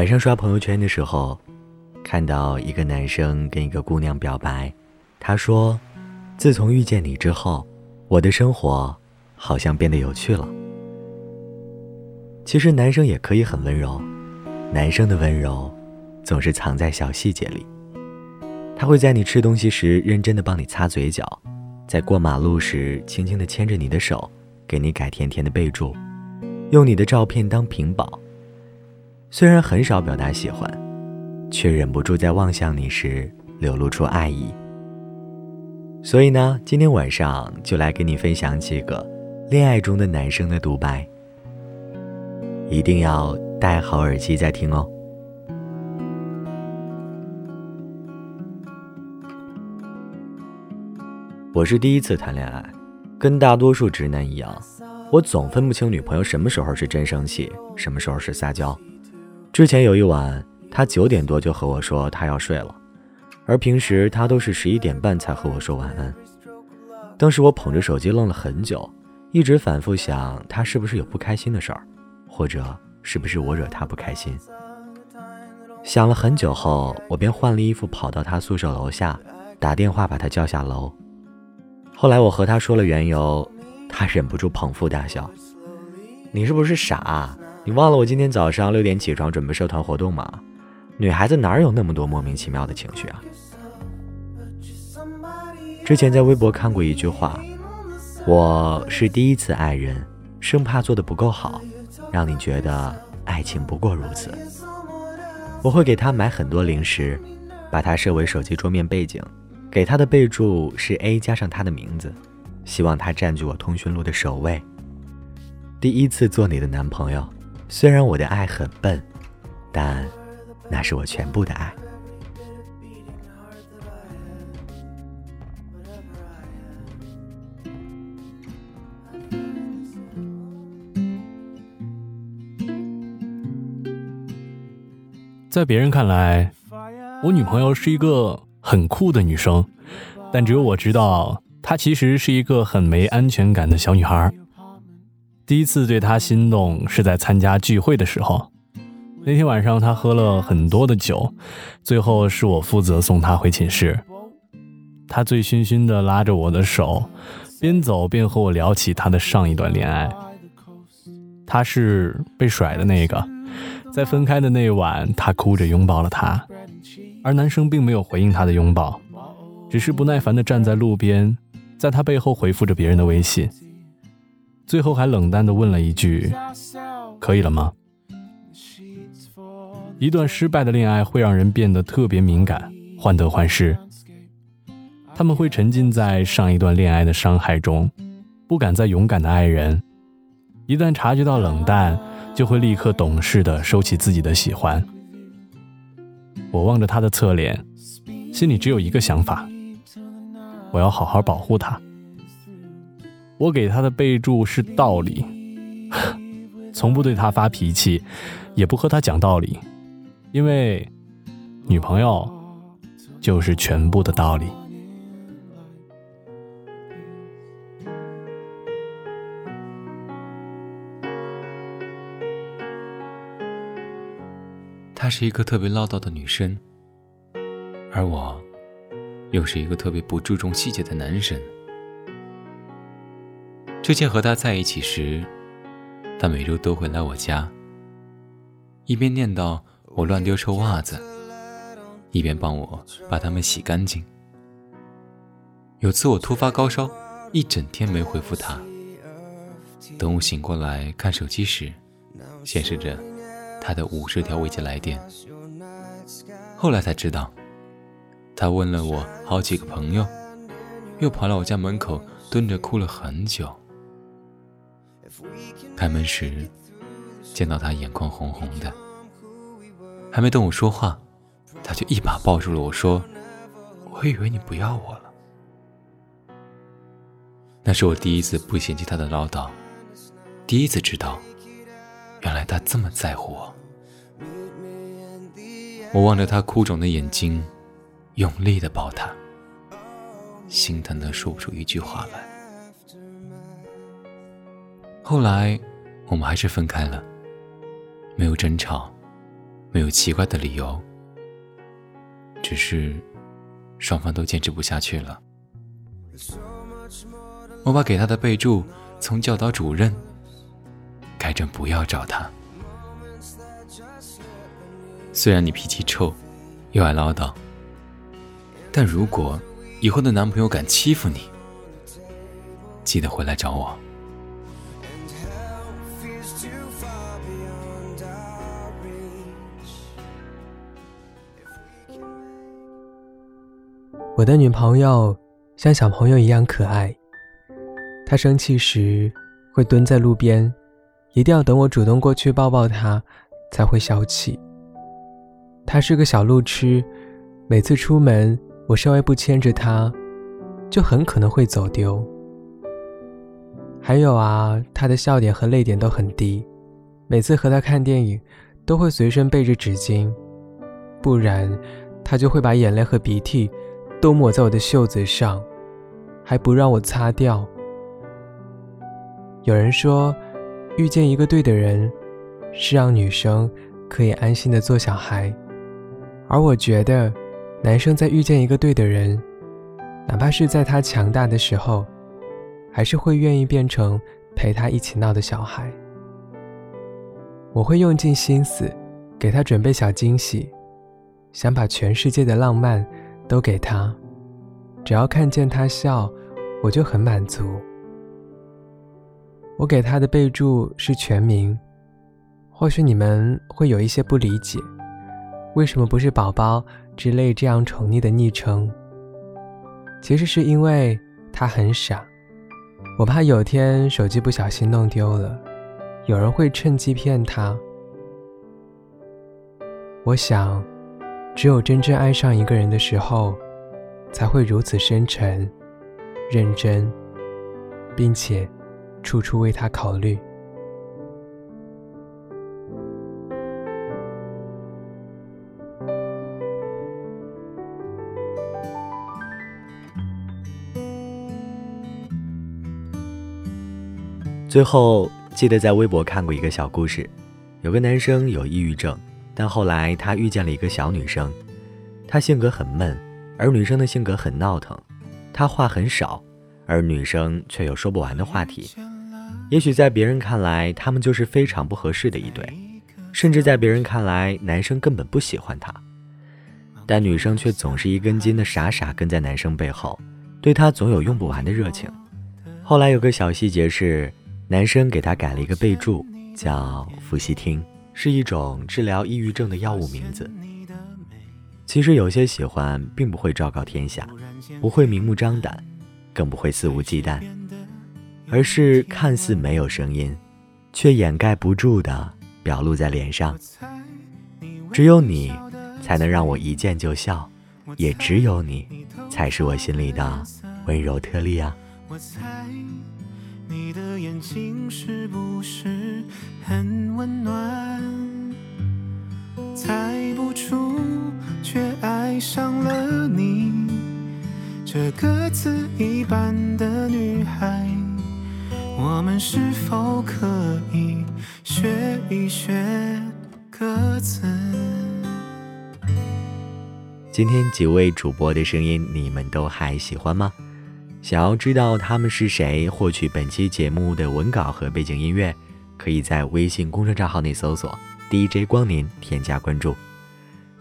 晚上刷朋友圈的时候，看到一个男生跟一个姑娘表白，他说：“自从遇见你之后，我的生活好像变得有趣了。”其实男生也可以很温柔，男生的温柔总是藏在小细节里。他会在你吃东西时认真的帮你擦嘴角，在过马路时轻轻的牵着你的手，给你改甜甜的备注，用你的照片当屏保。虽然很少表达喜欢，却忍不住在望向你时流露出爱意。所以呢，今天晚上就来给你分享几个恋爱中的男生的独白。一定要戴好耳机再听哦。我是第一次谈恋爱，跟大多数直男一样，我总分不清女朋友什么时候是真生气，什么时候是撒娇。之前有一晚，他九点多就和我说他要睡了，而平时他都是十一点半才和我说晚安。当时我捧着手机愣了很久，一直反复想他是不是有不开心的事儿，或者是不是我惹他不开心。想了很久后，我便换了衣服跑到他宿舍楼下，打电话把他叫下楼。后来我和他说了缘由，他忍不住捧腹大笑：“你是不是傻？”你忘了我今天早上六点起床准备社团活动吗？女孩子哪有那么多莫名其妙的情绪啊？之前在微博看过一句话：“我是第一次爱人，生怕做的不够好，让你觉得爱情不过如此。”我会给他买很多零食，把他设为手机桌面背景，给他的备注是 A 加上他的名字，希望他占据我通讯录的首位。第一次做你的男朋友。虽然我的爱很笨，但那是我全部的爱。在别人看来，我女朋友是一个很酷的女生，但只有我知道，她其实是一个很没安全感的小女孩。第一次对他心动是在参加聚会的时候，那天晚上他喝了很多的酒，最后是我负责送他回寝室。他醉醺醺地拉着我的手，边走边和我聊起他的上一段恋爱。他是被甩的那个，在分开的那晚，他哭着拥抱了他，而男生并没有回应他的拥抱，只是不耐烦地站在路边，在他背后回复着别人的微信。最后还冷淡地问了一句：“可以了吗？”一段失败的恋爱会让人变得特别敏感，患得患失。他们会沉浸在上一段恋爱的伤害中，不敢再勇敢的爱人。一旦察觉到冷淡，就会立刻懂事地收起自己的喜欢。我望着他的侧脸，心里只有一个想法：我要好好保护他。我给他的备注是道理，从不对他发脾气，也不和他讲道理，因为女朋友就是全部的道理。她是一个特别唠叨的女生，而我又是一个特别不注重细节的男生。之前和他在一起时，他每周都会来我家，一边念叨我乱丢臭袜子，一边帮我把它们洗干净。有次我突发高烧，一整天没回复他。等我醒过来看手机时，显示着他的五十条未接来电。后来才知道，他问了我好几个朋友，又跑到我家门口蹲着哭了很久。开门时，见到他眼眶红红的，还没等我说话，他就一把抱住了我说：“我以为你不要我了。”那是我第一次不嫌弃他的唠叨，第一次知道，原来他这么在乎我。我望着他哭肿的眼睛，用力的抱他，心疼的说不出一句话来。后来，我们还是分开了，没有争吵，没有奇怪的理由，只是双方都坚持不下去了。我把给他的备注从教导主任改成不要找他。虽然你脾气臭，又爱唠叨，但如果以后的男朋友敢欺负你，记得回来找我。我的女朋友像小朋友一样可爱。她生气时会蹲在路边，一定要等我主动过去抱抱她，才会消气。她是个小路痴，每次出门我稍微不牵着她，就很可能会走丢。还有啊，她的笑点和泪点都很低，每次和她看电影都会随身备着纸巾，不然她就会把眼泪和鼻涕。都抹在我的袖子上，还不让我擦掉。有人说，遇见一个对的人，是让女生可以安心的做小孩，而我觉得，男生在遇见一个对的人，哪怕是在他强大的时候，还是会愿意变成陪他一起闹的小孩。我会用尽心思，给他准备小惊喜，想把全世界的浪漫。都给他，只要看见他笑，我就很满足。我给他的备注是全名，或许你们会有一些不理解，为什么不是宝宝之类这样宠溺的昵称？其实是因为他很傻，我怕有天手机不小心弄丢了，有人会趁机骗他。我想。只有真正爱上一个人的时候，才会如此深沉、认真，并且处处为他考虑。最后，记得在微博看过一个小故事，有个男生有抑郁症。但后来他遇见了一个小女生，她性格很闷，而女生的性格很闹腾。她话很少，而女生却有说不完的话题。也许在别人看来，他们就是非常不合适的一对，甚至在别人看来，男生根本不喜欢她。但女生却总是一根筋的傻傻跟在男生背后，对他总有用不完的热情。后来有个小细节是，男生给她改了一个备注，叫“伏羲听”。是一种治疗抑郁症的药物名字。其实有些喜欢并不会昭告天下，不会明目张胆，更不会肆无忌惮，而是看似没有声音，却掩盖不住的表露在脸上。只有你，才能让我一见就笑，也只有你，才是我心里的温柔特例啊。你的眼睛是不是很温暖？猜不出，却爱上了你，这鸽子一般的女孩。我们是否可以学一学歌词？今天几位主播的声音，你们都还喜欢吗？想要知道他们是谁，获取本期节目的文稿和背景音乐，可以在微信公众账号内搜索 “DJ 光年”添加关注。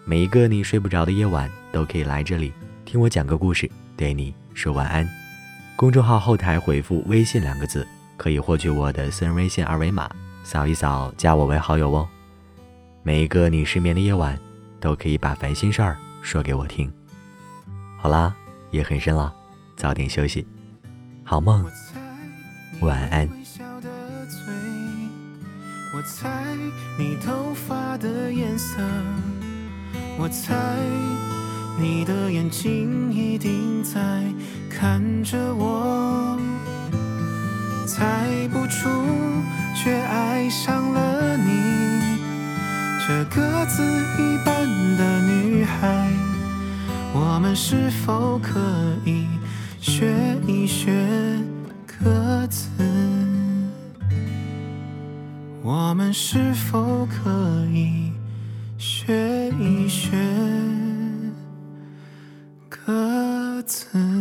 每一个你睡不着的夜晚，都可以来这里听我讲个故事，对你说晚安。公众号后台回复“微信”两个字，可以获取我的私人微信二维码，扫一扫加我为好友哦。每一个你失眠的夜晚，都可以把烦心事儿说给我听。好啦，夜很深了。早点休息，好梦，晚安。我猜你头发的颜色，我猜你的眼睛一定在看着我，猜不出却爱上了你，这鸽子一般的女孩，我们是否可以？学一学歌词，我们是否可以学？一学歌词。